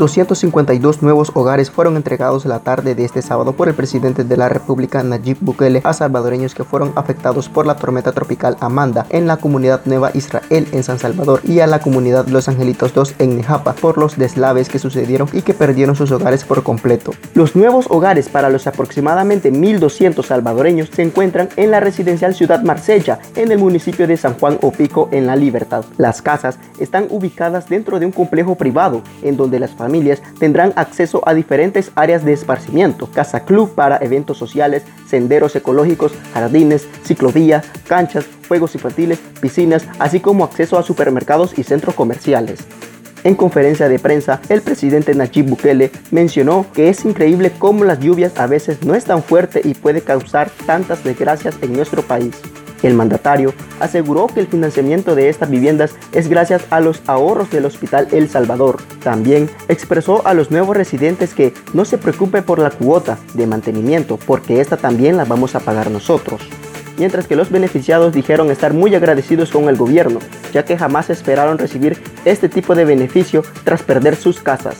252 nuevos hogares fueron entregados la tarde de este sábado por el presidente de la República Nayib Bukele a salvadoreños que fueron afectados por la tormenta tropical Amanda en la comunidad Nueva Israel en San Salvador y a la comunidad Los Angelitos 2 en Nejapa por los deslaves que sucedieron y que perdieron sus hogares por completo. Los nuevos hogares para los aproximadamente 1.200 salvadoreños se encuentran en la residencial Ciudad Marsella en el municipio de San Juan Opico en La Libertad. Las casas están ubicadas dentro de un complejo privado en donde las familias tendrán acceso a diferentes áreas de esparcimiento, casa club para eventos sociales, senderos ecológicos, jardines, ciclovías, canchas, juegos infantiles, piscinas, así como acceso a supermercados y centros comerciales. En conferencia de prensa, el presidente Nayib Bukele mencionó que es increíble cómo las lluvias a veces no es tan fuerte y puede causar tantas desgracias en nuestro país. El mandatario aseguró que el financiamiento de estas viviendas es gracias a los ahorros del Hospital El Salvador. También expresó a los nuevos residentes que no se preocupe por la cuota de mantenimiento porque esta también la vamos a pagar nosotros. Mientras que los beneficiados dijeron estar muy agradecidos con el gobierno, ya que jamás esperaron recibir este tipo de beneficio tras perder sus casas.